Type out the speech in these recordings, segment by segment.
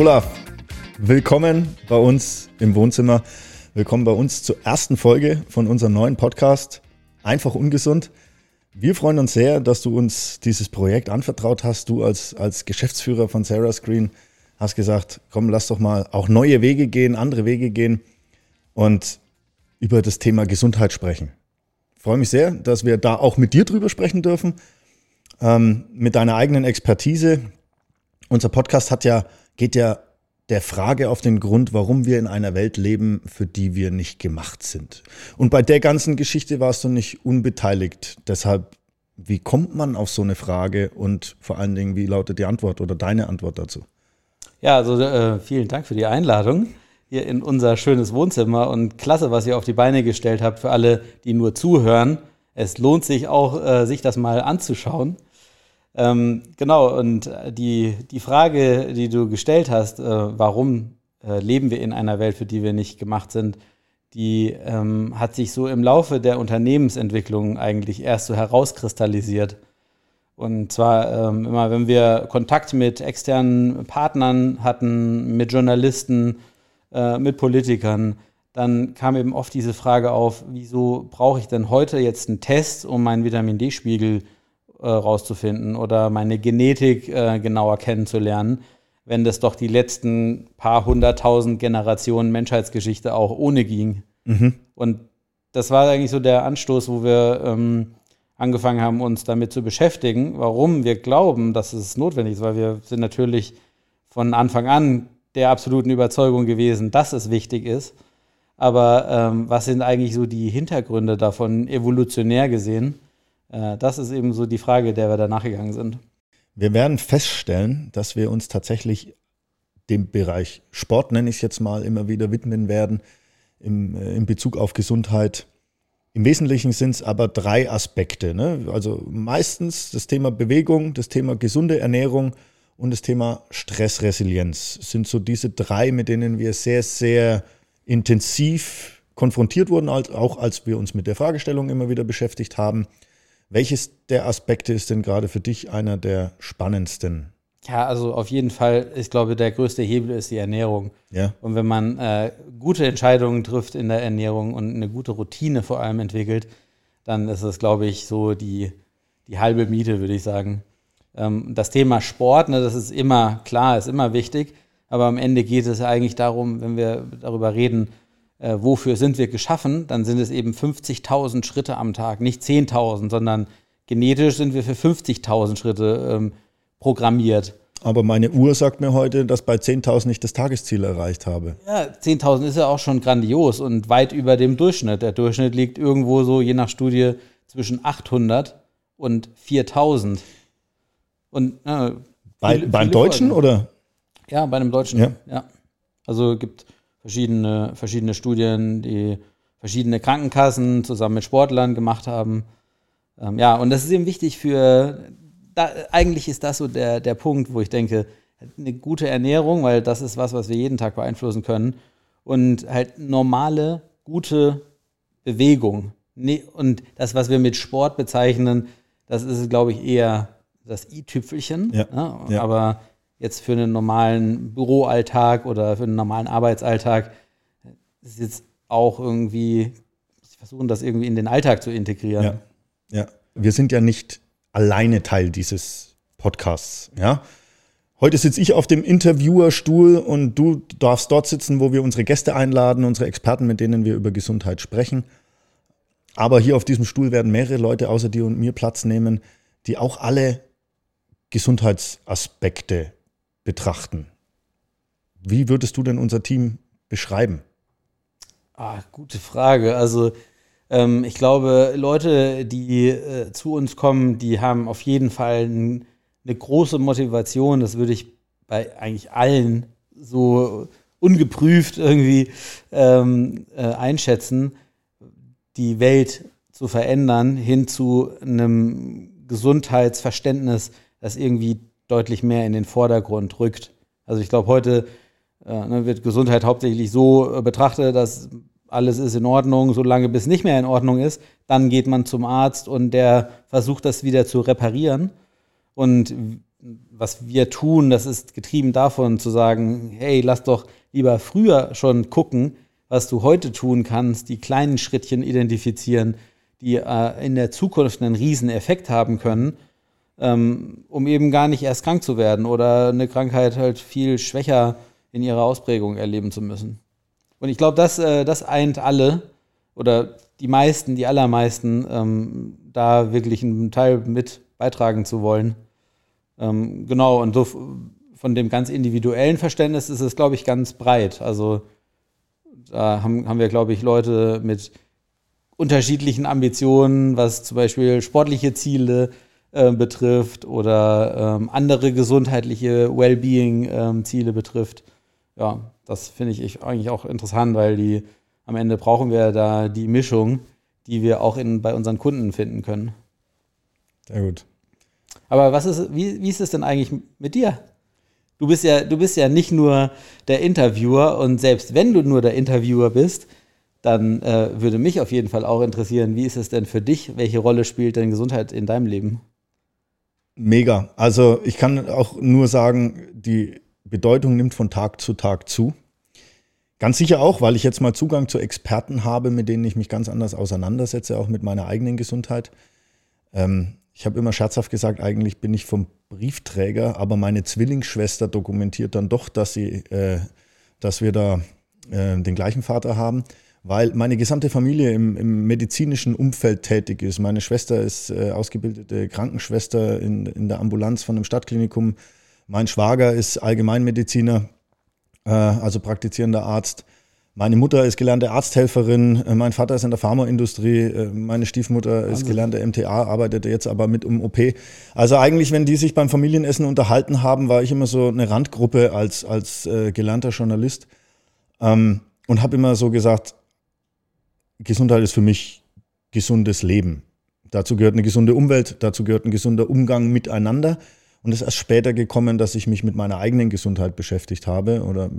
Olaf, willkommen bei uns im Wohnzimmer. Willkommen bei uns zur ersten Folge von unserem neuen Podcast Einfach ungesund. Wir freuen uns sehr, dass du uns dieses Projekt anvertraut hast. Du als, als Geschäftsführer von Sarah Screen hast gesagt, komm, lass doch mal auch neue Wege gehen, andere Wege gehen und über das Thema Gesundheit sprechen. Ich freue mich sehr, dass wir da auch mit dir drüber sprechen dürfen, ähm, mit deiner eigenen Expertise. Unser Podcast hat ja, geht ja der Frage auf den Grund, warum wir in einer Welt leben, für die wir nicht gemacht sind. Und bei der ganzen Geschichte warst du nicht unbeteiligt. Deshalb, wie kommt man auf so eine Frage und vor allen Dingen, wie lautet die Antwort oder deine Antwort dazu? Ja, also äh, vielen Dank für die Einladung hier in unser schönes Wohnzimmer und klasse, was ihr auf die Beine gestellt habt für alle, die nur zuhören. Es lohnt sich auch, äh, sich das mal anzuschauen. Ähm, genau, und die, die Frage, die du gestellt hast, äh, warum äh, leben wir in einer Welt, für die wir nicht gemacht sind, die ähm, hat sich so im Laufe der Unternehmensentwicklung eigentlich erst so herauskristallisiert. Und zwar ähm, immer, wenn wir Kontakt mit externen Partnern hatten, mit Journalisten, äh, mit Politikern, dann kam eben oft diese Frage auf, wieso brauche ich denn heute jetzt einen Test, um meinen Vitamin D-Spiegel äh, rauszufinden oder meine Genetik äh, genauer kennenzulernen, wenn das doch die letzten paar hunderttausend Generationen Menschheitsgeschichte auch ohne ging. Mhm. Und das war eigentlich so der Anstoß, wo wir ähm, angefangen haben, uns damit zu beschäftigen, warum wir glauben, dass es notwendig ist, weil wir sind natürlich von Anfang an der absoluten Überzeugung gewesen, dass es wichtig ist. Aber ähm, was sind eigentlich so die Hintergründe davon, evolutionär gesehen? Äh, das ist eben so die Frage, der wir da nachgegangen sind. Wir werden feststellen, dass wir uns tatsächlich dem Bereich Sport, nenne ich es jetzt mal, immer wieder widmen werden, im, äh, in Bezug auf Gesundheit. Im Wesentlichen sind es aber drei Aspekte. Ne? Also meistens das Thema Bewegung, das Thema gesunde Ernährung und das Thema Stressresilienz sind so diese drei, mit denen wir sehr, sehr intensiv konfrontiert wurden, auch als wir uns mit der Fragestellung immer wieder beschäftigt haben. Welches der Aspekte ist denn gerade für dich einer der spannendsten? Ja, also auf jeden Fall, ich glaube, der größte Hebel ist die Ernährung. Ja. Und wenn man äh, gute Entscheidungen trifft in der Ernährung und eine gute Routine vor allem entwickelt, dann ist es, glaube ich, so die, die halbe Miete, würde ich sagen. Ähm, das Thema Sport, ne, das ist immer klar, ist immer wichtig. Aber am Ende geht es eigentlich darum, wenn wir darüber reden, äh, wofür sind wir geschaffen, dann sind es eben 50.000 Schritte am Tag, nicht 10.000, sondern genetisch sind wir für 50.000 Schritte ähm, programmiert. Aber meine Uhr sagt mir heute, dass bei 10.000 ich das Tagesziel erreicht habe. Ja, 10.000 ist ja auch schon grandios und weit über dem Durchschnitt. Der Durchschnitt liegt irgendwo so, je nach Studie, zwischen 800 und 4.000. Und äh, bei, viele, beim viele Deutschen Folgen. oder? Ja, bei einem Deutschen. Ja. ja. Also gibt verschiedene, verschiedene Studien, die verschiedene Krankenkassen zusammen mit Sportlern gemacht haben. Ähm, ja, und das ist eben wichtig für, da, eigentlich ist das so der, der Punkt, wo ich denke, eine gute Ernährung, weil das ist was, was wir jeden Tag beeinflussen können. Und halt normale, gute Bewegung. Und das, was wir mit Sport bezeichnen, das ist, glaube ich, eher das i-Tüpfelchen. Ja, ne? ja. Aber jetzt für einen normalen Büroalltag oder für einen normalen Arbeitsalltag ist jetzt auch irgendwie, versuchen das irgendwie in den Alltag zu integrieren. Ja, ja. Wir sind ja nicht alleine Teil dieses Podcasts, ja. Heute sitze ich auf dem Interviewerstuhl und du darfst dort sitzen, wo wir unsere Gäste einladen, unsere Experten, mit denen wir über Gesundheit sprechen. Aber hier auf diesem Stuhl werden mehrere Leute außer dir und mir Platz nehmen, die auch alle Gesundheitsaspekte betrachten. Wie würdest du denn unser Team beschreiben? Ah, gute Frage. Also ähm, ich glaube, Leute, die äh, zu uns kommen, die haben auf jeden Fall ein, eine große Motivation. Das würde ich bei eigentlich allen so ungeprüft irgendwie ähm, äh, einschätzen, die Welt zu verändern hin zu einem Gesundheitsverständnis, das irgendwie deutlich mehr in den Vordergrund rückt. Also ich glaube, heute äh, ne, wird Gesundheit hauptsächlich so äh, betrachtet, dass alles ist in Ordnung, solange bis nicht mehr in Ordnung ist. Dann geht man zum Arzt und der versucht das wieder zu reparieren. Und was wir tun, das ist getrieben davon zu sagen, hey, lass doch lieber früher schon gucken, was du heute tun kannst, die kleinen Schrittchen identifizieren, die äh, in der Zukunft einen riesen Effekt haben können, ähm, um eben gar nicht erst krank zu werden oder eine Krankheit halt viel schwächer in ihrer Ausprägung erleben zu müssen. Und ich glaube, das, äh, das eint alle oder die meisten, die allermeisten, ähm, da wirklich einen Teil mit beitragen zu wollen. Ähm, genau, und so von dem ganz individuellen Verständnis ist es, glaube ich, ganz breit. Also da haben, haben wir, glaube ich, Leute mit unterschiedlichen Ambitionen, was zum Beispiel sportliche Ziele äh, betrifft oder ähm, andere gesundheitliche Wellbeing-Ziele ähm, betrifft. Ja, das finde ich eigentlich auch interessant, weil die am Ende brauchen wir da die Mischung, die wir auch in, bei unseren Kunden finden können. Sehr gut. Aber was ist, wie, wie ist es denn eigentlich mit dir? Du bist ja, du bist ja nicht nur der Interviewer und selbst wenn du nur der Interviewer bist, dann äh, würde mich auf jeden Fall auch interessieren, wie ist es denn für dich? Welche Rolle spielt denn Gesundheit in deinem Leben? Mega. Also ich kann auch nur sagen, die Bedeutung nimmt von Tag zu Tag zu. Ganz sicher auch, weil ich jetzt mal Zugang zu Experten habe, mit denen ich mich ganz anders auseinandersetze, auch mit meiner eigenen Gesundheit. Ähm, ich habe immer scherzhaft gesagt, eigentlich bin ich vom Briefträger, aber meine Zwillingsschwester dokumentiert dann doch, dass, sie, äh, dass wir da äh, den gleichen Vater haben, weil meine gesamte Familie im, im medizinischen Umfeld tätig ist. Meine Schwester ist äh, ausgebildete Krankenschwester in, in der Ambulanz von einem Stadtklinikum. Mein Schwager ist Allgemeinmediziner, äh, also praktizierender Arzt. Meine Mutter ist gelernte Arzthelferin, äh, mein Vater ist in der Pharmaindustrie, äh, meine Stiefmutter ist gelernte MTA, arbeitet jetzt aber mit um OP. Also eigentlich, wenn die sich beim Familienessen unterhalten haben, war ich immer so eine Randgruppe als, als äh, gelernter Journalist ähm, und habe immer so gesagt, Gesundheit ist für mich gesundes Leben. Dazu gehört eine gesunde Umwelt, dazu gehört ein gesunder Umgang miteinander. Und es ist erst später gekommen, dass ich mich mit meiner eigenen Gesundheit beschäftigt habe oder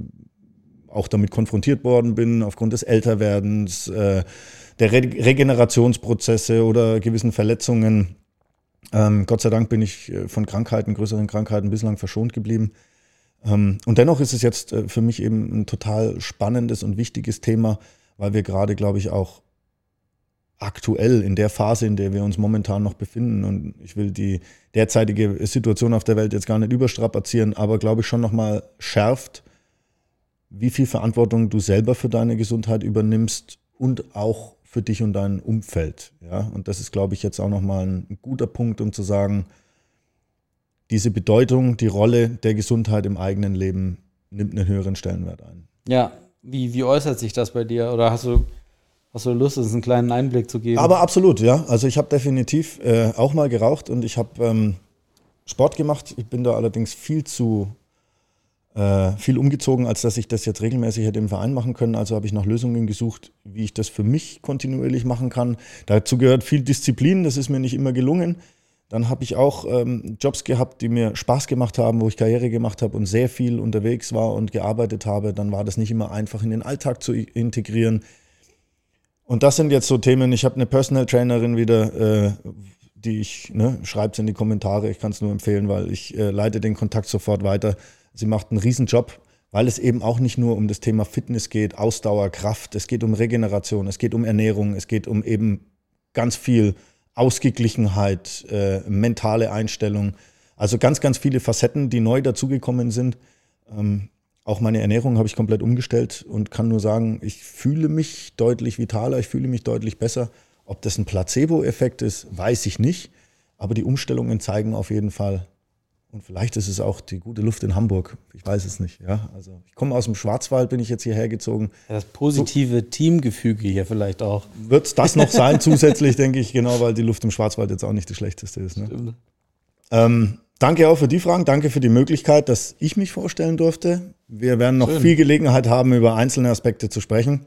auch damit konfrontiert worden bin, aufgrund des Älterwerdens, äh, der Re Regenerationsprozesse oder gewissen Verletzungen. Ähm, Gott sei Dank bin ich äh, von Krankheiten, größeren Krankheiten bislang verschont geblieben. Ähm, und dennoch ist es jetzt äh, für mich eben ein total spannendes und wichtiges Thema, weil wir gerade, glaube ich, auch aktuell in der Phase, in der wir uns momentan noch befinden. Und ich will die derzeitige Situation auf der Welt jetzt gar nicht überstrapazieren, aber glaube ich schon nochmal schärft, wie viel Verantwortung du selber für deine Gesundheit übernimmst und auch für dich und dein Umfeld. Ja? Und das ist, glaube ich, jetzt auch nochmal ein guter Punkt, um zu sagen, diese Bedeutung, die Rolle der Gesundheit im eigenen Leben nimmt einen höheren Stellenwert ein. Ja, wie, wie äußert sich das bei dir? Oder hast du, hast du Lust, uns einen kleinen Einblick zu geben? Aber absolut, ja. Also ich habe definitiv äh, auch mal geraucht und ich habe ähm, Sport gemacht. Ich bin da allerdings viel zu äh, viel umgezogen, als dass ich das jetzt regelmäßig hätte im Verein machen können. Also habe ich nach Lösungen gesucht, wie ich das für mich kontinuierlich machen kann. Dazu gehört viel Disziplin, das ist mir nicht immer gelungen. Dann habe ich auch ähm, Jobs gehabt, die mir Spaß gemacht haben, wo ich Karriere gemacht habe und sehr viel unterwegs war und gearbeitet habe. Dann war das nicht immer einfach in den Alltag zu integrieren. Und das sind jetzt so Themen. Ich habe eine Personal Trainerin wieder, äh, die ich, ne, schreibt es in die Kommentare, ich kann es nur empfehlen, weil ich äh, leite den Kontakt sofort weiter. Sie macht einen Riesenjob, weil es eben auch nicht nur um das Thema Fitness geht, Ausdauer, Kraft, es geht um Regeneration, es geht um Ernährung, es geht um eben ganz viel Ausgeglichenheit, äh, mentale Einstellung. Also ganz, ganz viele Facetten, die neu dazugekommen sind. Ähm, auch meine Ernährung habe ich komplett umgestellt und kann nur sagen, ich fühle mich deutlich vitaler, ich fühle mich deutlich besser. Ob das ein Placebo-Effekt ist, weiß ich nicht. Aber die Umstellungen zeigen auf jeden Fall, und vielleicht ist es auch die gute Luft in Hamburg. Ich weiß es nicht. Ja, also ich komme aus dem Schwarzwald, bin ich jetzt hierher gezogen. Ja, das positive so, Teamgefüge hier vielleicht auch. Wird das noch sein zusätzlich, denke ich, genau, weil die Luft im Schwarzwald jetzt auch nicht die schlechteste ist. Ne? Ähm, danke auch für die Fragen. Danke für die Möglichkeit, dass ich mich vorstellen durfte. Wir werden noch Schön. viel Gelegenheit haben, über einzelne Aspekte zu sprechen.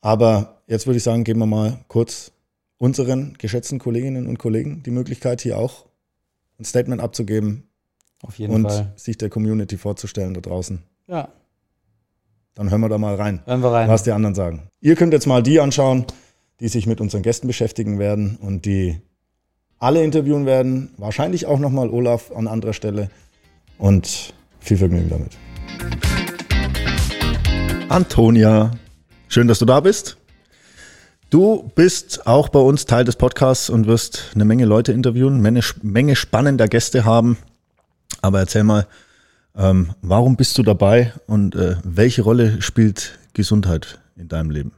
Aber jetzt würde ich sagen, geben wir mal kurz unseren geschätzten Kolleginnen und Kollegen die Möglichkeit, hier auch ein Statement abzugeben, auf jeden und Fall. sich der Community vorzustellen da draußen. Ja. Dann hören wir da mal rein, hören wir rein, was die anderen sagen. Ihr könnt jetzt mal die anschauen, die sich mit unseren Gästen beschäftigen werden und die alle interviewen werden. Wahrscheinlich auch nochmal Olaf an anderer Stelle. Und viel Vergnügen damit. Antonia, schön, dass du da bist. Du bist auch bei uns Teil des Podcasts und wirst eine Menge Leute interviewen, Menge, Menge spannender Gäste haben. Aber erzähl mal, ähm, warum bist du dabei und äh, welche Rolle spielt Gesundheit in deinem Leben?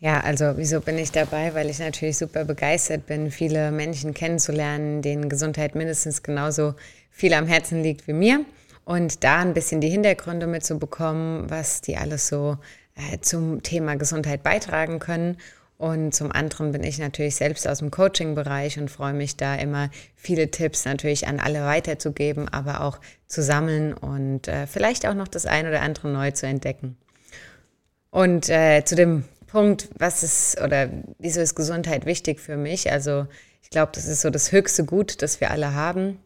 Ja, also wieso bin ich dabei? Weil ich natürlich super begeistert bin, viele Menschen kennenzulernen, denen Gesundheit mindestens genauso viel am Herzen liegt wie mir. Und da ein bisschen die Hintergründe mitzubekommen, was die alles so äh, zum Thema Gesundheit beitragen können. Und zum anderen bin ich natürlich selbst aus dem Coaching-Bereich und freue mich da immer viele Tipps natürlich an alle weiterzugeben, aber auch zu sammeln und äh, vielleicht auch noch das ein oder andere neu zu entdecken. Und äh, zu dem Punkt, was ist oder wieso ist Gesundheit wichtig für mich? Also ich glaube, das ist so das höchste Gut, das wir alle haben.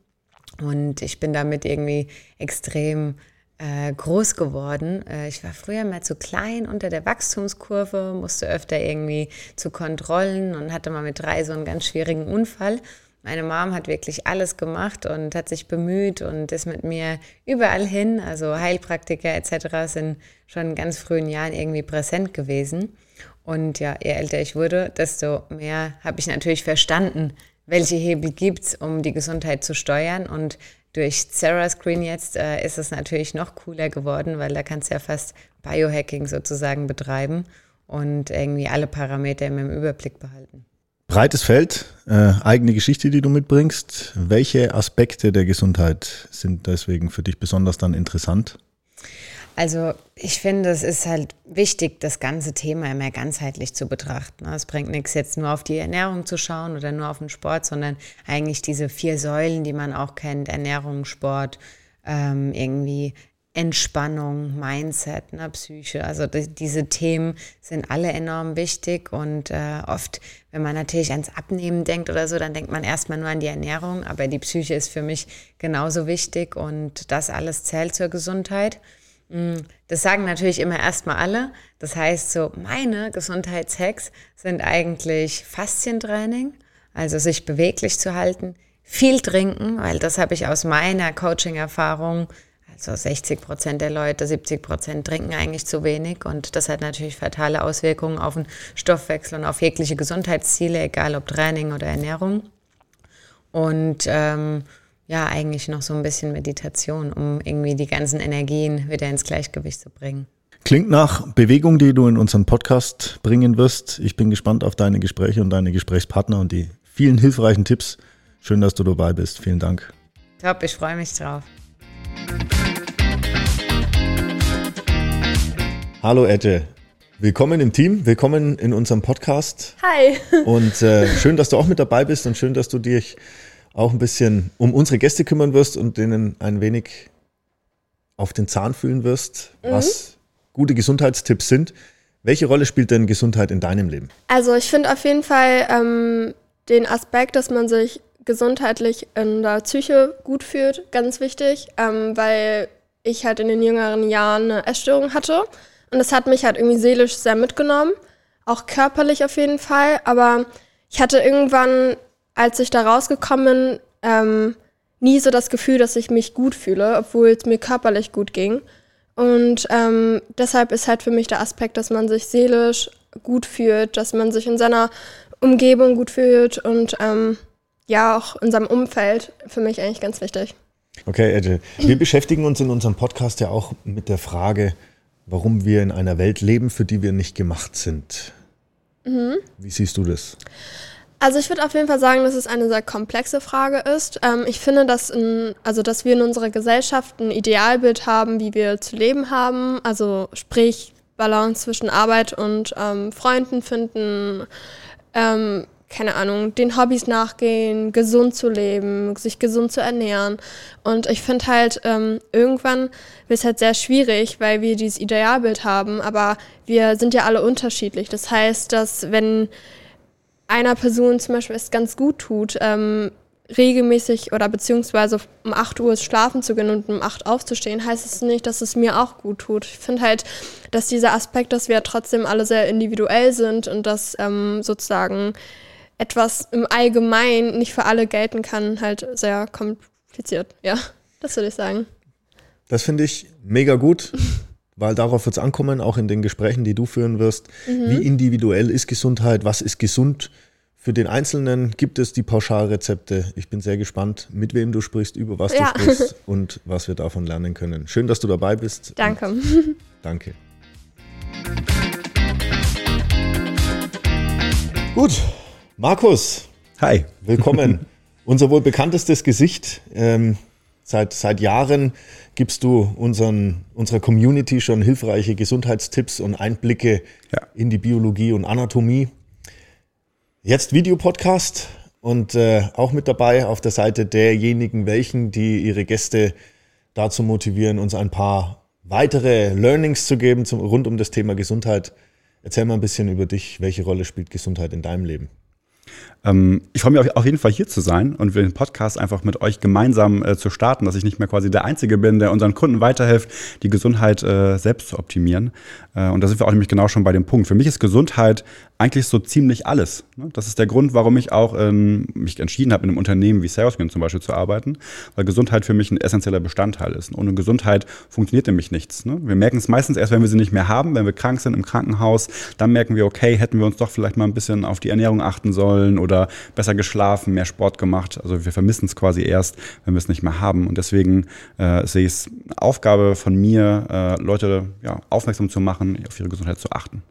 Und ich bin damit irgendwie extrem äh, groß geworden. Äh, ich war früher mal zu klein unter der Wachstumskurve, musste öfter irgendwie zu Kontrollen und hatte mal mit drei so einen ganz schwierigen Unfall. Meine Mom hat wirklich alles gemacht und hat sich bemüht und ist mit mir überall hin. Also Heilpraktiker etc. sind schon in ganz frühen Jahren irgendwie präsent gewesen. Und ja, je älter ich wurde, desto mehr habe ich natürlich verstanden, welche Hebel gibt es, um die Gesundheit zu steuern. Und durch Sarah Screen jetzt äh, ist es natürlich noch cooler geworden, weil da kannst du ja fast Biohacking sozusagen betreiben und irgendwie alle Parameter im Überblick behalten. Breites Feld, äh, eigene Geschichte, die du mitbringst. Welche Aspekte der Gesundheit sind deswegen für dich besonders dann interessant? Also ich finde, es ist halt wichtig, das ganze Thema immer ganzheitlich zu betrachten. Es bringt nichts, jetzt nur auf die Ernährung zu schauen oder nur auf den Sport, sondern eigentlich diese vier Säulen, die man auch kennt, Ernährung, Sport, ähm, irgendwie Entspannung, Mindset, ne, Psyche. Also die, diese Themen sind alle enorm wichtig und äh, oft, wenn man natürlich ans Abnehmen denkt oder so, dann denkt man erstmal nur an die Ernährung, aber die Psyche ist für mich genauso wichtig und das alles zählt zur Gesundheit. Mm, das sagen natürlich immer erstmal alle. Das heißt, so meine Gesundheitshacks sind eigentlich Faszientraining, also sich beweglich zu halten, viel trinken, weil das habe ich aus meiner Coaching-Erfahrung. Also 60 Prozent der Leute, 70 Prozent trinken eigentlich zu wenig und das hat natürlich fatale Auswirkungen auf den Stoffwechsel und auf jegliche Gesundheitsziele, egal ob Training oder Ernährung. Und ähm, ja eigentlich noch so ein bisschen Meditation, um irgendwie die ganzen Energien wieder ins Gleichgewicht zu bringen. Klingt nach Bewegung, die du in unseren Podcast bringen wirst. Ich bin gespannt auf deine Gespräche und deine Gesprächspartner und die vielen hilfreichen Tipps. Schön, dass du dabei bist. Vielen Dank. Top, ich freue mich drauf. Hallo Ette. Willkommen im Team, willkommen in unserem Podcast. Hi. Und äh, schön, dass du auch mit dabei bist und schön, dass du dich auch ein bisschen um unsere Gäste kümmern wirst und denen ein wenig auf den Zahn fühlen wirst, mhm. was gute Gesundheitstipps sind. Welche Rolle spielt denn Gesundheit in deinem Leben? Also ich finde auf jeden Fall ähm, den Aspekt, dass man sich gesundheitlich in der Psyche gut fühlt, ganz wichtig, ähm, weil ich halt in den jüngeren Jahren eine Essstörung hatte und das hat mich halt irgendwie seelisch sehr mitgenommen, auch körperlich auf jeden Fall, aber ich hatte irgendwann als ich da rausgekommen bin, ähm, nie so das Gefühl, dass ich mich gut fühle, obwohl es mir körperlich gut ging. Und ähm, deshalb ist halt für mich der Aspekt, dass man sich seelisch gut fühlt, dass man sich in seiner Umgebung gut fühlt und ähm, ja, auch in seinem Umfeld für mich eigentlich ganz wichtig. Okay, Edge. Wir beschäftigen uns in unserem Podcast ja auch mit der Frage, warum wir in einer Welt leben, für die wir nicht gemacht sind. Mhm. Wie siehst du das? Also ich würde auf jeden Fall sagen, dass es eine sehr komplexe Frage ist. Ähm, ich finde, dass, in, also dass wir in unserer Gesellschaft ein Idealbild haben, wie wir zu leben haben. Also sprich Balance zwischen Arbeit und ähm, Freunden finden, ähm, keine Ahnung, den Hobbys nachgehen, gesund zu leben, sich gesund zu ernähren. Und ich finde halt, ähm, irgendwann wird es halt sehr schwierig, weil wir dieses Idealbild haben, aber wir sind ja alle unterschiedlich. Das heißt, dass wenn einer Person zum Beispiel es ganz gut tut, ähm, regelmäßig oder beziehungsweise um 8 Uhr schlafen zu gehen und um 8 aufzustehen, heißt es nicht, dass es mir auch gut tut. Ich finde halt, dass dieser Aspekt, dass wir trotzdem alle sehr individuell sind und dass ähm, sozusagen etwas im Allgemeinen nicht für alle gelten kann, halt sehr kompliziert. Ja, das würde ich sagen. Das finde ich mega gut, weil darauf wird es ankommen, auch in den Gesprächen, die du führen wirst. Mhm. Wie individuell ist Gesundheit? Was ist gesund? Für den Einzelnen gibt es die Pauschalrezepte. Ich bin sehr gespannt, mit wem du sprichst, über was ja. du sprichst und was wir davon lernen können. Schön, dass du dabei bist. Danke. Danke. Gut, Markus. Hi. Willkommen. Unser wohl bekanntestes Gesicht. Ähm, seit, seit Jahren gibst du unseren, unserer Community schon hilfreiche Gesundheitstipps und Einblicke ja. in die Biologie und Anatomie. Jetzt Videopodcast und äh, auch mit dabei auf der Seite derjenigen, welchen, die ihre Gäste dazu motivieren, uns ein paar weitere Learnings zu geben zum, rund um das Thema Gesundheit. Erzähl mal ein bisschen über dich. Welche Rolle spielt Gesundheit in deinem Leben? Ähm, ich freue mich auf jeden Fall hier zu sein und den Podcast einfach mit euch gemeinsam äh, zu starten, dass ich nicht mehr quasi der Einzige bin, der unseren Kunden weiterhilft, die Gesundheit äh, selbst zu optimieren. Äh, und da sind wir auch nämlich genau schon bei dem Punkt. Für mich ist Gesundheit eigentlich so ziemlich alles. Ne? Das ist der Grund, warum ich auch ähm, mich entschieden habe, in einem Unternehmen wie Salesman zum Beispiel zu arbeiten, weil Gesundheit für mich ein essentieller Bestandteil ist. Und ohne Gesundheit funktioniert nämlich nichts. Ne? Wir merken es meistens erst, wenn wir sie nicht mehr haben, wenn wir krank sind im Krankenhaus, dann merken wir, okay, hätten wir uns doch vielleicht mal ein bisschen auf die Ernährung achten sollen oder besser geschlafen, mehr Sport gemacht. Also wir vermissen es quasi erst, wenn wir es nicht mehr haben. Und deswegen äh, sehe ich es Aufgabe von mir, äh, Leute ja, aufmerksam zu machen, auf ihre Gesundheit zu achten.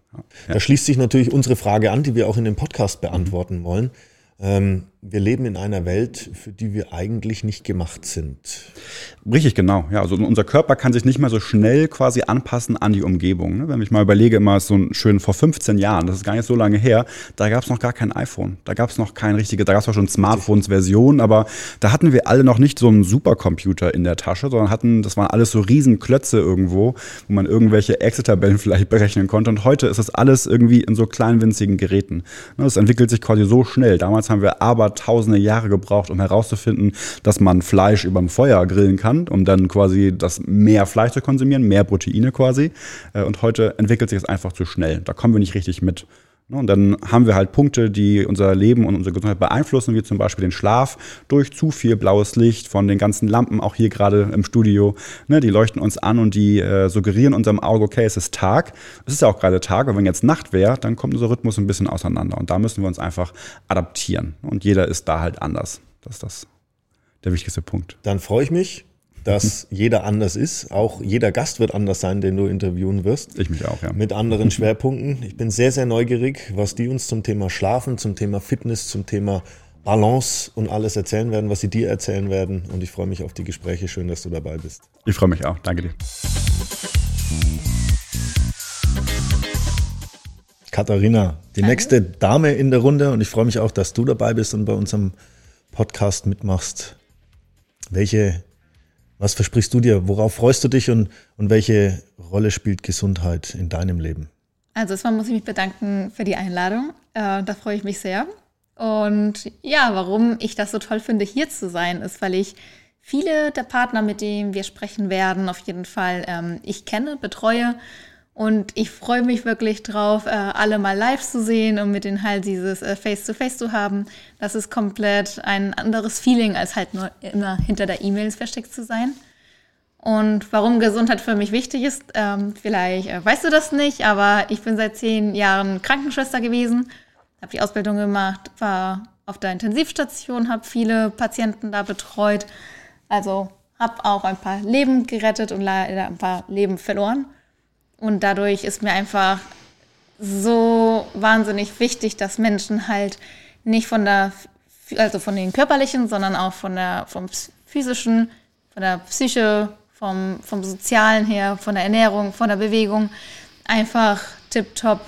Da schließt sich natürlich unsere Frage an, die wir auch in dem Podcast beantworten wollen. Ähm, wir leben in einer Welt, für die wir eigentlich nicht gemacht sind. Richtig, genau. Ja, also unser Körper kann sich nicht mehr so schnell quasi anpassen an die Umgebung. Ne? Wenn ich mal überlege, immer so schön vor 15 Jahren, das ist gar nicht so lange her, da gab es noch gar kein iPhone. Da gab es noch kein richtige, da gab es auch schon Smartphones-Versionen, aber da hatten wir alle noch nicht so einen Supercomputer in der Tasche, sondern hatten, das waren alles so Riesenklötze irgendwo, wo man irgendwelche Excel-Tabellen vielleicht berechnen konnte. Und heute ist das alles irgendwie in so kleinen winzigen Geräten. Ne, das entwickelt sich quasi so schnell. Damals haben wir aber tausende Jahre gebraucht, um herauszufinden, dass man Fleisch über dem Feuer grillen kann, um dann quasi das mehr Fleisch zu konsumieren, mehr Proteine quasi. Äh, und heute entwickelt sich das einfach zu schnell. Da kommen wir nicht richtig mit. Ne, und dann haben wir halt Punkte, die unser Leben und unsere Gesundheit beeinflussen, wie zum Beispiel den Schlaf durch zu viel blaues Licht von den ganzen Lampen, auch hier gerade im Studio. Ne, die leuchten uns an und die äh, suggerieren unserem Auge, okay, es ist Tag. Es ist ja auch gerade Tag, aber wenn jetzt Nacht wäre, dann kommt unser Rhythmus ein bisschen auseinander. Und da müssen wir uns einfach adaptieren. Und jeder ist da halt anders. Das ist das der wichtigste Punkt. Dann freue ich mich dass jeder anders ist. Auch jeder Gast wird anders sein, den du interviewen wirst. Ich mich auch, ja. Mit anderen Schwerpunkten. Ich bin sehr, sehr neugierig, was die uns zum Thema Schlafen, zum Thema Fitness, zum Thema Balance und alles erzählen werden, was sie dir erzählen werden. Und ich freue mich auf die Gespräche. Schön, dass du dabei bist. Ich freue mich auch. Danke dir. Katharina, die Danke. nächste Dame in der Runde und ich freue mich auch, dass du dabei bist und bei unserem Podcast mitmachst. Welche was versprichst du dir? Worauf freust du dich und, und welche Rolle spielt Gesundheit in deinem Leben? Also erstmal muss ich mich bedanken für die Einladung. Äh, da freue ich mich sehr. Und ja, warum ich das so toll finde, hier zu sein, ist, weil ich viele der Partner, mit denen wir sprechen werden, auf jeden Fall ähm, ich kenne, betreue und ich freue mich wirklich drauf, äh, alle mal live zu sehen und mit denen halt dieses äh, Face-to-Face -face zu haben. Das ist komplett ein anderes Feeling, als halt nur immer hinter der E-Mails versteckt zu sein. Und warum Gesundheit für mich wichtig ist, ähm, vielleicht äh, weißt du das nicht, aber ich bin seit zehn Jahren Krankenschwester gewesen, habe die Ausbildung gemacht, war auf der Intensivstation, habe viele Patienten da betreut. Also habe auch ein paar Leben gerettet und leider ein paar Leben verloren. Und dadurch ist mir einfach so wahnsinnig wichtig, dass Menschen halt nicht von der, also von den körperlichen, sondern auch von der, vom physischen, von der Psyche, vom, vom sozialen her, von der Ernährung, von der Bewegung einfach tiptop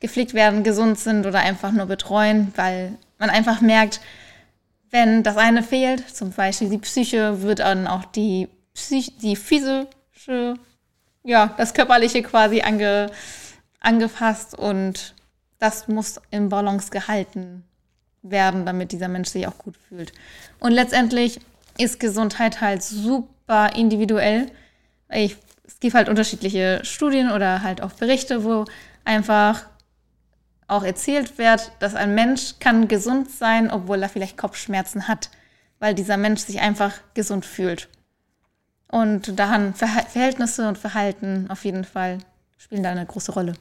gepflegt werden, gesund sind oder einfach nur betreuen, weil man einfach merkt, wenn das eine fehlt, zum Beispiel die Psyche, wird dann auch die, Psych die physische ja, das Körperliche quasi ange, angefasst und das muss im Balance gehalten werden, damit dieser Mensch sich auch gut fühlt. Und letztendlich ist Gesundheit halt super individuell. Ich, es gibt halt unterschiedliche Studien oder halt auch Berichte, wo einfach auch erzählt wird, dass ein Mensch kann gesund sein, obwohl er vielleicht Kopfschmerzen hat, weil dieser Mensch sich einfach gesund fühlt. Und daran Verhältnisse und Verhalten auf jeden Fall spielen da eine große Rolle.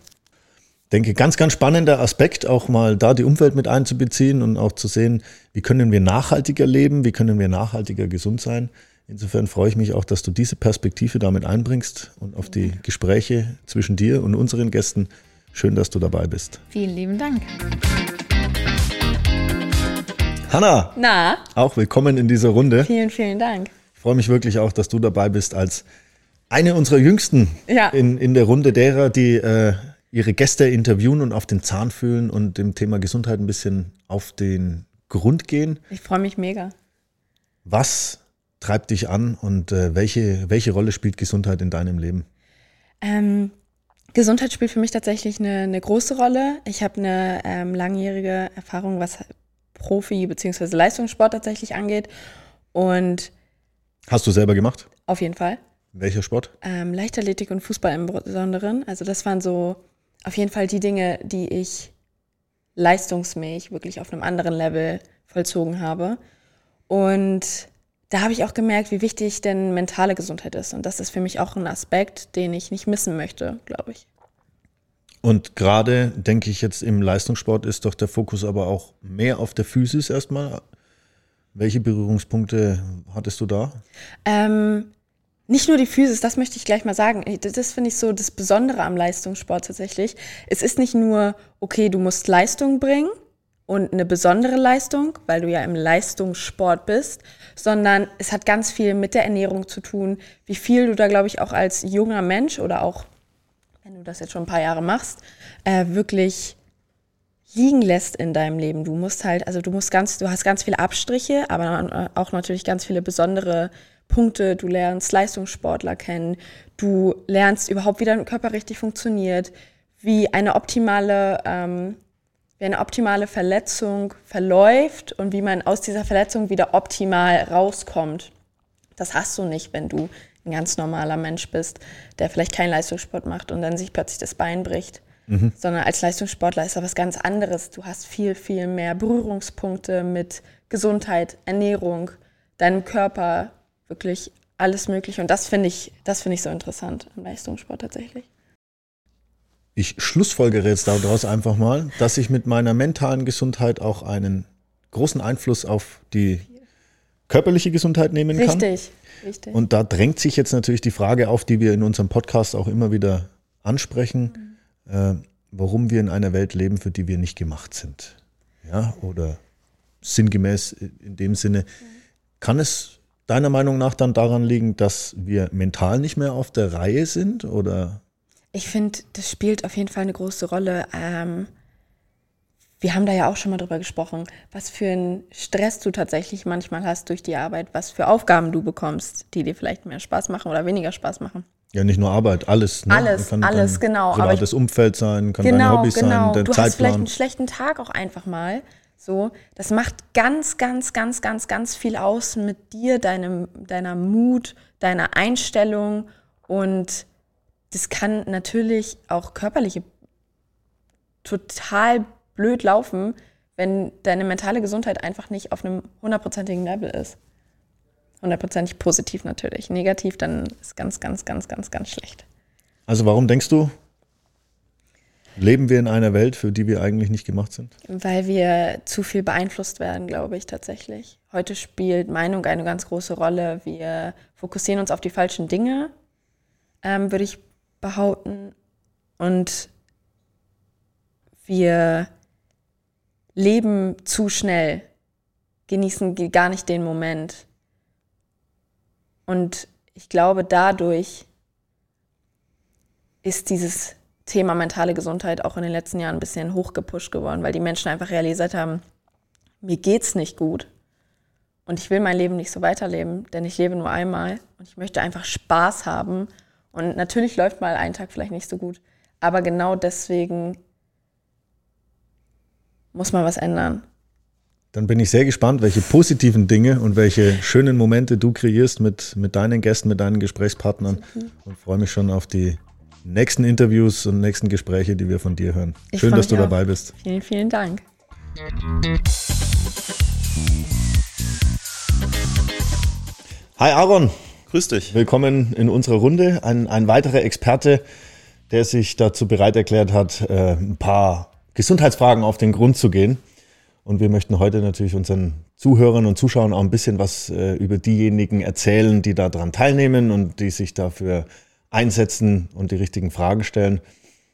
Ich denke, ganz, ganz spannender Aspekt, auch mal da die Umwelt mit einzubeziehen und auch zu sehen, wie können wir nachhaltiger leben, wie können wir nachhaltiger gesund sein. Insofern freue ich mich auch, dass du diese Perspektive damit einbringst und auf die Gespräche zwischen dir und unseren Gästen. Schön, dass du dabei bist. Vielen lieben Dank. Hanna, Na, auch willkommen in dieser Runde. vielen, vielen Dank. Ich freue mich wirklich auch, dass du dabei bist als eine unserer Jüngsten Ja. in, in der Runde derer, die äh, ihre Gäste interviewen und auf den Zahn fühlen und dem Thema Gesundheit ein bisschen auf den Grund gehen. Ich freue mich mega. Was treibt dich an und äh, welche, welche Rolle spielt Gesundheit in deinem Leben? Ähm, Gesundheit spielt für mich tatsächlich eine, eine große Rolle. Ich habe eine ähm, langjährige Erfahrung, was Profi- bzw. Leistungssport tatsächlich angeht. Und Hast du selber gemacht? auf jeden Fall Welcher Sport? ähm, Leichtathletik und Fußball im Besonderen. Also das waren so auf jeden Fall die Dinge, die ich leistungsmäßig wirklich auf einem anderen Level vollzogen habe. Und da habe ich auch gemerkt, wie wichtig denn mentale Gesundheit ist. Und das ist für mich auch ein Aspekt, den ich nicht missen möchte, glaube ich. Und gerade, denke ich, jetzt im Leistungssport ist doch der Fokus aber auch mehr auf der Physis erstmal. Welche Berührungspunkte hattest du da? Ähm, nicht nur die Physis, das möchte ich gleich mal sagen. Das, finde ich so das Besondere am Leistungssport tatsächlich. Es ist nicht nur, okay, du musst Leistung bringen und eine besondere Leistung, weil du ja im Leistungssport bist, sondern es hat ganz viel mit der Ernährung zu tun, wie viel du da, glaube ich, auch als junger Mensch oder auch, wenn du das jetzt schon ein paar Jahre machst, äh, wirklich liegen lässt in deinem Leben. Du musst halt, also du musst ganz, du hast ganz viele Abstriche, aber auch natürlich ganz viele besondere Punkte. Du lernst Leistungssportler kennen, du lernst überhaupt, wie dein Körper richtig funktioniert, wie eine optimale, ähm, wie eine optimale Verletzung verläuft und wie man aus dieser Verletzung wieder optimal rauskommt. Das hast du nicht, wenn du ein ganz normaler Mensch bist, der vielleicht keinen Leistungssport macht und dann sich plötzlich das Bein bricht. Sondern als Leistungssportler ist da was ganz anderes. Du hast viel, viel mehr Berührungspunkte mit Gesundheit, Ernährung, deinem Körper, wirklich alles Mögliche. Und das finde ich, das finde ich so interessant im Leistungssport tatsächlich. Ich schlussfolgere jetzt daraus einfach mal, dass ich mit meiner mentalen Gesundheit auch einen großen Einfluss auf die körperliche Gesundheit nehmen kann. Richtig, richtig. Und da drängt sich jetzt natürlich die Frage auf, die wir in unserem Podcast auch immer wieder ansprechen, äh, warum wir in einer Welt leben, für die wir nicht gemacht sind. Ja, oder sinngemäß in dem Sinne. Kann es deiner Meinung nach dann daran liegen, dass wir mental nicht mehr auf der Reihe sind? Oder Ich finde, das spielt auf jeden Fall eine große Rolle. Ähm, wir haben da ja auch schon mal drüber gesprochen, was für einen Stress du tatsächlich manchmal hast durch die Arbeit, was für Aufgaben du bekommst, die dir vielleicht mehr Spaß machen oder weniger Spaß machen. Ja, nicht nur Arbeit, alles. Ne? Alles, alles, dein genau. Aber Privates Umfeld sein, kann dein Genau, Hobby genau. sein, dein du hast vielleicht Zeitplan. einen schlechten Tag auch einfach mal. So, das macht ganz, ganz, ganz, ganz, ganz viel aus mit dir, deinem, deiner Mut, deiner Einstellung und das kann natürlich auch körperliche total blöd laufen, wenn deine mentale Gesundheit einfach nicht auf einem hundertprozentigen Level ist. Hundertprozentig positiv natürlich. Negativ, dann ist ganz, ganz, ganz, ganz, ganz schlecht. Also warum denkst du, leben wir in einer Welt, für die wir eigentlich nicht gemacht sind? Weil wir zu viel beeinflusst werden, glaube ich tatsächlich. Heute spielt Meinung eine ganz große Rolle. Wir fokussieren uns auf die falschen Dinge, ähm, würde ich behaupten. Und wir leben zu schnell, genießen ge- gar nicht den Moment. Und ich glaube, dadurch ist dieses Thema mentale Gesundheit auch in den letzten Jahren ein bisschen hochgepusht geworden, weil die Menschen einfach realisiert haben, mir geht's nicht gut und ich will mein Leben nicht so weiterleben, denn ich lebe nur einmal und ich möchte einfach Spaß haben und natürlich läuft mal ein Tag vielleicht nicht so gut, aber genau deswegen muss man was ändern. Dann bin ich sehr gespannt, welche positiven Dinge und welche schönen Momente du kreierst mit, mit deinen Gästen, mit deinen Gesprächspartnern und freue mich schon auf die nächsten Interviews und nächsten Gespräche, die wir von dir hören. Ich Schön, dass du auch. dabei bist. Vielen, vielen Dank. Hi Aaron, Grüß dich. willkommen in unserer Runde. Ein, ein weiterer Experte, der sich dazu bereit erklärt hat, äh, ein paar Gesundheitsfragen auf den Grund zu gehen. Und wir möchten heute natürlich unseren Zuhörern und Zuschauern auch ein bisschen was äh, über diejenigen erzählen, die daran teilnehmen und die sich dafür einsetzen und die richtigen Fragen stellen.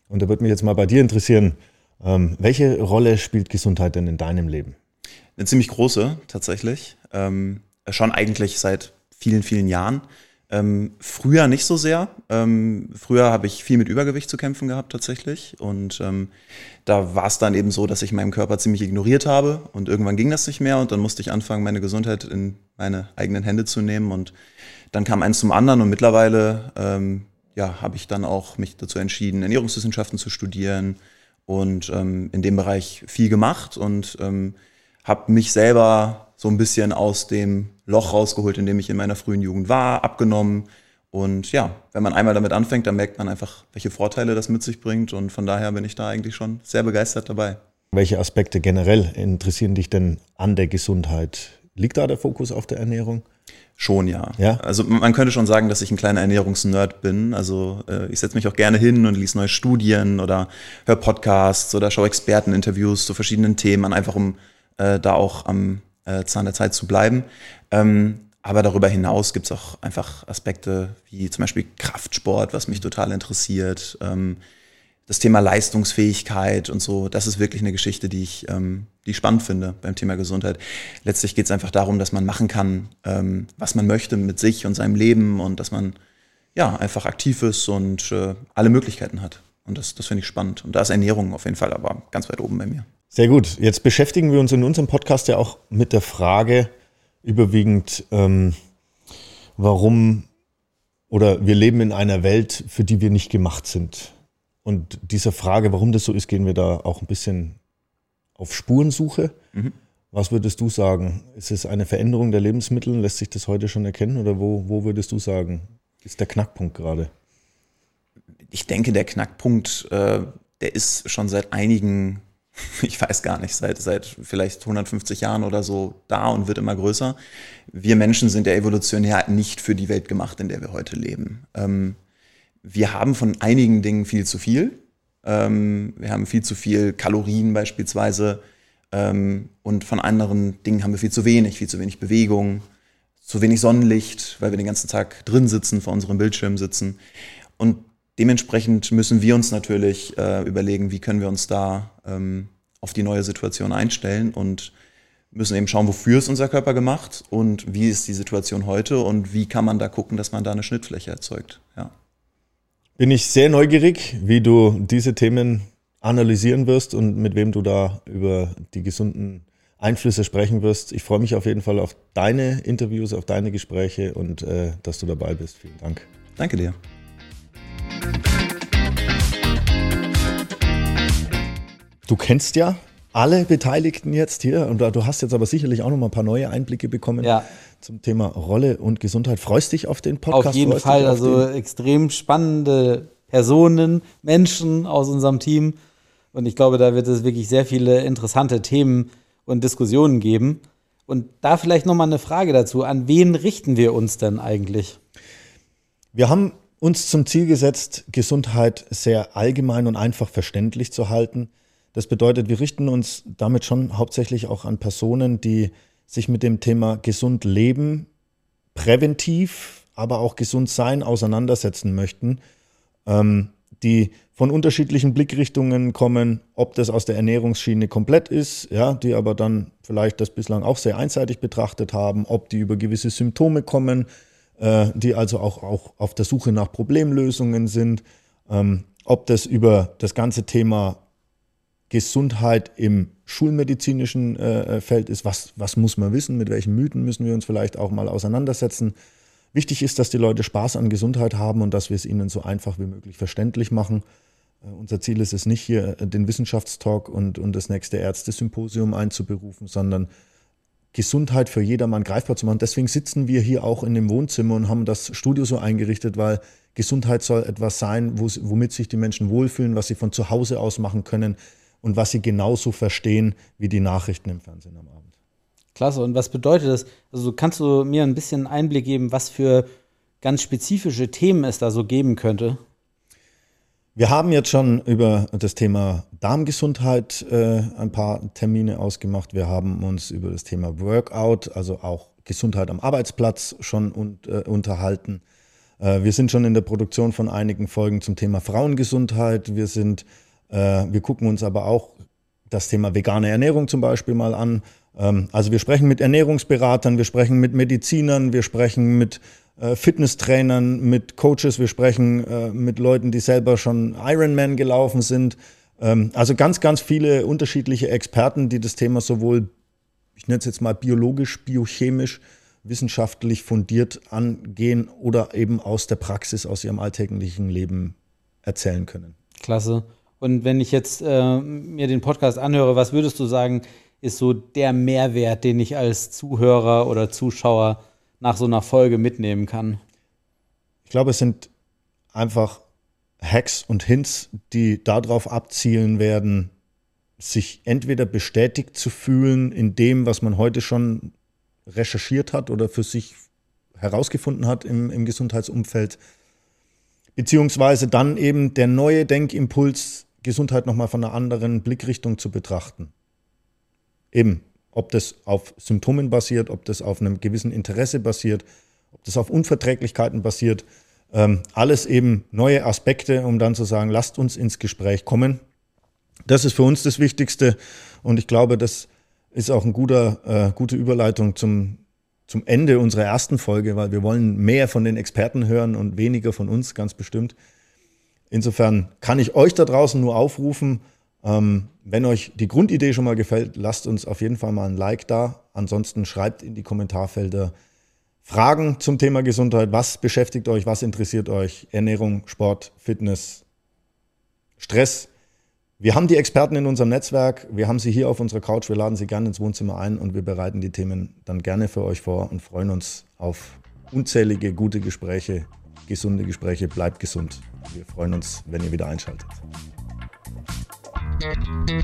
Und da würde mich jetzt mal bei dir interessieren, ähm, welche Rolle spielt Gesundheit denn in deinem Leben? Eine ziemlich große, tatsächlich. Ähm, schon eigentlich seit vielen, vielen Jahren. Ähm, früher nicht so sehr. Ähm, früher habe ich viel mit Übergewicht zu kämpfen gehabt, tatsächlich. Und ähm, da war es dann eben so, dass ich meinen Körper ziemlich ignoriert habe. Und irgendwann ging das nicht mehr. Und dann musste ich anfangen, meine Gesundheit in meine eigenen Hände zu nehmen. Und dann kam eins zum anderen. Und mittlerweile ähm, ja, habe ich dann auch mich dazu entschieden, Ernährungswissenschaften zu studieren und ähm, in dem Bereich viel gemacht und ähm, habe mich selber so ein bisschen aus dem Loch rausgeholt, in dem ich in meiner frühen Jugend war, abgenommen. Und ja, wenn man einmal damit anfängt, dann merkt man einfach, welche Vorteile das mit sich bringt. Und von daher bin ich da eigentlich schon sehr begeistert dabei. Welche Aspekte generell interessieren dich denn an der Gesundheit? Liegt da der Fokus auf der Ernährung? Schon, ja. Ja? Also man könnte schon sagen, dass ich ein kleiner Ernährungsnerd bin. Also äh, ich setze mich auch gerne hin und lese neue Studien oder höre Podcasts oder schaue Experteninterviews zu verschiedenen Themen an, einfach um äh, da auch am äh, Zahn der Zeit zu bleiben. Ähm, aber darüber hinaus gibt es auch einfach Aspekte wie zum Beispiel Kraftsport, was mich total interessiert. Ähm, das Thema Leistungsfähigkeit und so, das ist wirklich eine Geschichte, die ich, ähm, die ich spannend finde beim Thema Gesundheit. Letztlich geht es einfach darum, dass man machen kann, ähm, was man möchte mit sich und seinem Leben und dass man ja einfach aktiv ist und äh, alle Möglichkeiten hat. Und das, das finde ich spannend. Und da ist Ernährung auf jeden Fall aber ganz weit oben bei mir. Sehr gut. Jetzt beschäftigen wir uns in unserem Podcast ja auch mit der Frage überwiegend, ähm, warum oder wir leben in einer Welt, für die wir nicht gemacht sind. Und dieser Frage, warum das so ist, gehen wir da auch ein bisschen auf Spurensuche. Mhm. Was würdest du sagen? Ist es eine Veränderung der Lebensmittel? Lässt sich das heute schon erkennen? Oder wo, wo würdest du sagen, ist der Knackpunkt gerade? Ich denke, der Knackpunkt, äh, der ist schon seit einigen, ich weiß gar nicht, seit, seit vielleicht 150 Jahren oder so da und wird immer größer. Wir Menschen sind ja evolutionär nicht für die Welt gemacht, in der wir heute leben. Ähm, wir haben von einigen Dingen viel zu viel. Ähm, wir haben viel zu viel Kalorien beispielsweise. Ähm, und von anderen Dingen haben wir viel zu wenig, viel zu wenig Bewegung, zu wenig Sonnenlicht, weil wir den ganzen Tag drin sitzen, vor unserem Bildschirm sitzen. Und dementsprechend müssen wir uns natürlich äh, überlegen, wie können wir uns da ähm, auf die neue Situation einstellen und müssen eben schauen, wofür ist unser Körper gemacht und wie ist die Situation heute und wie kann man da gucken, dass man da eine Schnittfläche erzeugt. Ja. Bin ich sehr neugierig, wie du diese Themen analysieren wirst und mit wem du da über die gesunden Einflüsse sprechen wirst. Ich freue mich auf jeden Fall auf deine Interviews, auf deine Gespräche und äh, dass du dabei bist. Vielen Dank. Danke dir. Du kennst ja alle Beteiligten jetzt hier und du hast jetzt aber sicherlich auch noch mal ein paar neue Einblicke bekommen Ja. zum Thema Rolle und Gesundheit. Freust dich auf den Podcast? Auf jeden Freust Fall, auf also extrem spannende Personen, Menschen aus unserem Team. Und ich glaube, da wird es wirklich sehr viele interessante Themen und Diskussionen geben. Und da vielleicht nochmal eine Frage dazu. An wen richten wir uns denn eigentlich? Wir haben uns zum Ziel gesetzt, Gesundheit sehr allgemein und einfach verständlich zu halten. Das bedeutet, wir richten uns damit schon hauptsächlich auch an Personen, die sich mit dem Thema gesund leben, präventiv, aber auch gesund sein auseinandersetzen möchten, ähm, die von unterschiedlichen Blickrichtungen kommen, ob das aus der Ernährungsschiene komplett ist, ja, die aber dann vielleicht das bislang auch sehr einseitig betrachtet haben, ob die über gewisse Symptome kommen, äh, die also auch, auch auf der Suche nach Problemlösungen sind, ähm, ob das über das ganze Thema Gesundheit im schulmedizinischen äh, Feld ist, was, was muss man wissen, mit welchen Mythen müssen wir uns vielleicht auch mal auseinandersetzen. Wichtig ist, dass die Leute Spaß an Gesundheit haben und dass wir es ihnen so einfach wie möglich verständlich machen. Äh, unser Ziel ist es nicht, hier den Wissenschaftstalk und, und das nächste Ärzte-Symposium einzuberufen, sondern Gesundheit für jedermann greifbar zu machen. Deswegen sitzen wir hier auch in dem Wohnzimmer und haben das Studio so eingerichtet, weil Gesundheit soll etwas sein, womit sich die Menschen wohlfühlen, was sie von zu Hause aus machen können und was sie genauso verstehen wie die Nachrichten im Fernsehen am Abend. Klasse. Und was bedeutet das? Also kannst du mir ein bisschen Einblick geben, was für ganz spezifische Themen es da so geben könnte? Wir haben jetzt schon über das Thema Darmgesundheit äh, ein paar Termine ausgemacht. Wir haben uns über das Thema Workout, also auch Gesundheit am Arbeitsplatz schon und, äh, unterhalten. Äh, wir sind schon in der Produktion von einigen Folgen zum Thema Frauengesundheit. Wir sind, äh, wir gucken uns aber auch das Thema vegane Ernährung zum Beispiel mal an. Ähm, also wir sprechen mit Ernährungsberatern, wir sprechen mit Medizinern, wir sprechen mit äh, Fitnesstrainern, mit Coaches, wir sprechen äh, mit Leuten, die selber schon Ironman gelaufen sind. Ähm, also ganz, ganz viele unterschiedliche Experten, die das Thema sowohl, ich nenne es jetzt mal biologisch, biochemisch, wissenschaftlich fundiert angehen oder eben aus der Praxis, aus ihrem alltäglichen Leben erzählen können. Klasse. Und wenn ich jetzt äh, mir den Podcast anhöre, was würdest du sagen, ist so der Mehrwert, den ich als Zuhörer oder Zuschauer nach so einer Folge mitnehmen kann? Ich glaube, es sind einfach Hacks und Hints, die darauf abzielen werden, sich entweder bestätigt zu fühlen in dem, was man heute schon recherchiert hat oder für sich herausgefunden hat im, im Gesundheitsumfeld, beziehungsweise dann eben der neue Denkimpuls, Gesundheit nochmal von einer anderen Blickrichtung zu betrachten. Eben ob das auf Symptomen basiert, ob das auf einem gewissen Interesse basiert, ob das auf Unverträglichkeiten basiert. Ähm, alles eben neue Aspekte, um dann zu sagen, lasst uns ins Gespräch kommen. Das ist für uns das Wichtigste und ich glaube, das ist auch eine gute, äh, gute Überleitung zum, zum Ende unserer ersten Folge, weil wir wollen mehr von den Experten hören und weniger von uns, ganz bestimmt. Insofern kann ich euch da draußen nur aufrufen, ähm, wenn euch die Grundidee schon mal gefällt, lasst uns auf jeden Fall mal ein Like da. Ansonsten schreibt in die Kommentarfelder Fragen zum Thema Gesundheit. Was beschäftigt euch? Was interessiert euch? Ernährung, Sport, Fitness, Stress. Wir haben die Experten in unserem Netzwerk. Wir haben sie hier auf unserer Couch. Wir laden sie gerne ins Wohnzimmer ein und wir bereiten die Themen dann gerne für euch vor und freuen uns auf unzählige gute Gespräche, gesunde Gespräche. Bleibt gesund. Wir freuen uns, wenn ihr wieder einschaltet. thank you